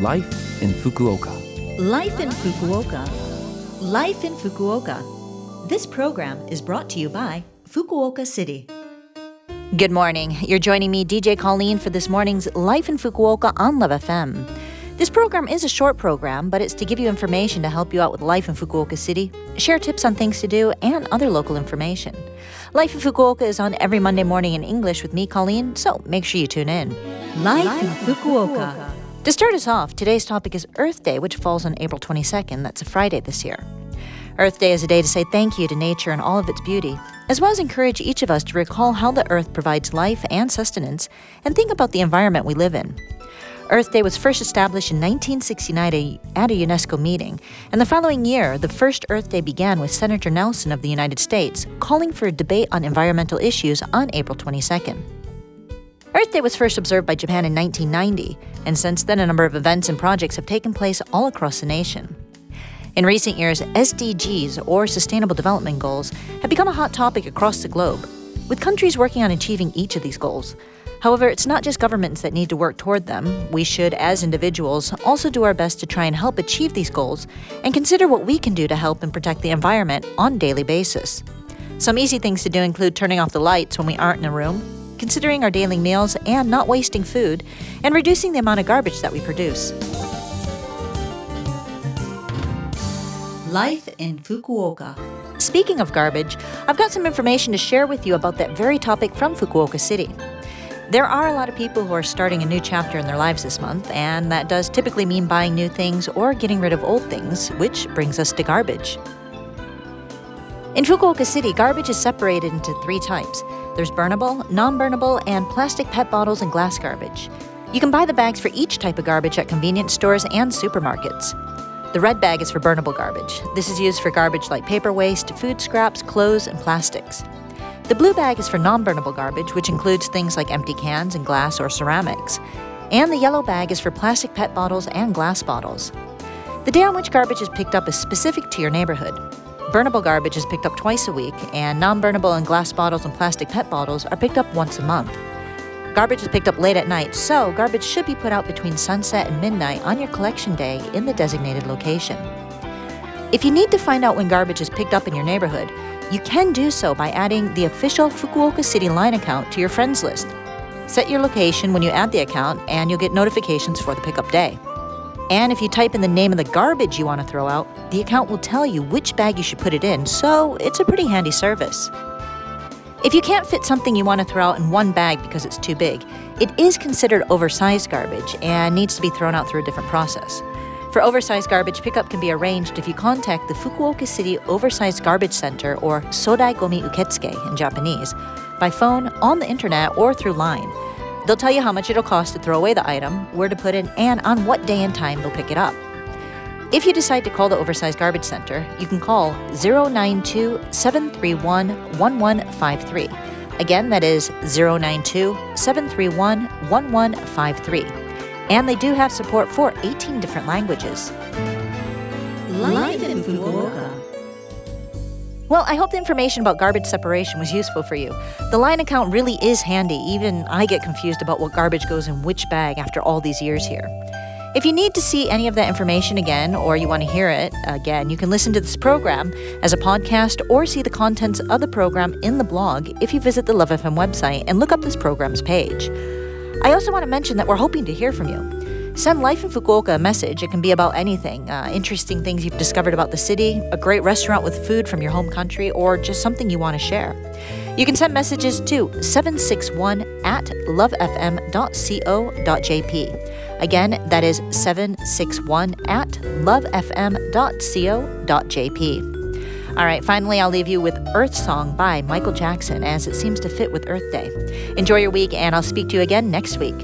Life in Fukuoka. Life in Fukuoka. Life in Fukuoka. This program is brought to you by Fukuoka City. Good morning. You're joining me, DJ Colleen, for this morning's Life in Fukuoka on Love FM. This program is a short program, but it's to give you information to help you out with life in Fukuoka City, share tips on things to do, and other local information. Life in Fukuoka is on every Monday morning in English with me, Colleen, so make sure you tune in. Life in Fukuoka. To start us off, today's topic is Earth Day, which falls on April 22nd. That's a Friday this year. Earth Day is a day to say thank you to nature and all of its beauty, as well as encourage each of us to recall how the earth provides life and sustenance and think about the environment we live in. Earth Day was first established in 1969 at a UNESCO meeting, and the following year, the first Earth Day began with Senator Nelson of the United States calling for a debate on environmental issues on April 22nd. Earth Day was first observed by Japan in 1990, and since then, a number of events and projects have taken place all across the nation. In recent years, SDGs, or Sustainable Development Goals, have become a hot topic across the globe, with countries working on achieving each of these goals. However, it's not just governments that need to work toward them. We should, as individuals, also do our best to try and help achieve these goals and consider what we can do to help and protect the environment on a daily basis. Some easy things to do include turning off the lights when we aren't in a room, considering our daily meals and not wasting food, and reducing the amount of garbage that we produce. Life in Fukuoka. Speaking of garbage, I've got some information to share with you about that very topic from Fukuoka City. There are a lot of people who are starting a new chapter in their lives this month, and that does typically mean buying new things or getting rid of old things, which brings us to garbage. In Fukuoka City, garbage is separated into three types there's burnable, non burnable, and plastic PET bottles and glass garbage. You can buy the bags for each type of garbage at convenience stores and supermarkets. The red bag is for burnable garbage. This is used for garbage like paper waste, food scraps, clothes, and plastics. The blue bag is for non burnable garbage, which includes things like empty cans and glass or ceramics. And the yellow bag is for plastic PET bottles and glass bottles. The day on which garbage is picked up is specific to your neighborhood. Burnable garbage is picked up twice a week, and non burnable and glass bottles and plastic PET bottles are picked up once a month. Garbage is picked up late at night, so garbage should be put out between sunset and midnight on your collection day in the designated location. If you need to find out when garbage is picked up in your neighborhood, you can do so by adding the official Fukuoka City Line account to your friends list. Set your location when you add the account, and you'll get notifications for the pickup day. And if you type in the name of the garbage you want to throw out, the account will tell you which bag you should put it in, so it's a pretty handy service. If you can't fit something you want to throw out in one bag because it's too big, it is considered oversized garbage and needs to be thrown out through a different process. For oversized garbage, pickup can be arranged if you contact the Fukuoka City Oversized Garbage Center, or Sodai Gomi Uketsuke in Japanese, by phone, on the internet, or through line. They'll tell you how much it'll cost to throw away the item, where to put it, and on what day and time they'll pick it up. If you decide to call the Oversized Garbage Center, you can call 092 731 1153. Again, that is 092 731 1153 and they do have support for 18 different languages. Life in Fukuoka. Well, I hope the information about garbage separation was useful for you. The line account really is handy. Even I get confused about what garbage goes in which bag after all these years here. If you need to see any of that information again or you want to hear it again, you can listen to this program as a podcast or see the contents of the program in the blog if you visit the Love FM website and look up this program's page. I also want to mention that we're hoping to hear from you. Send Life in Fukuoka a message. It can be about anything uh, interesting things you've discovered about the city, a great restaurant with food from your home country, or just something you want to share. You can send messages to 761 at lovefm.co.jp. Again, that is 761 at lovefm.co.jp. All right, finally, I'll leave you with Earth Song by Michael Jackson as it seems to fit with Earth Day. Enjoy your week, and I'll speak to you again next week.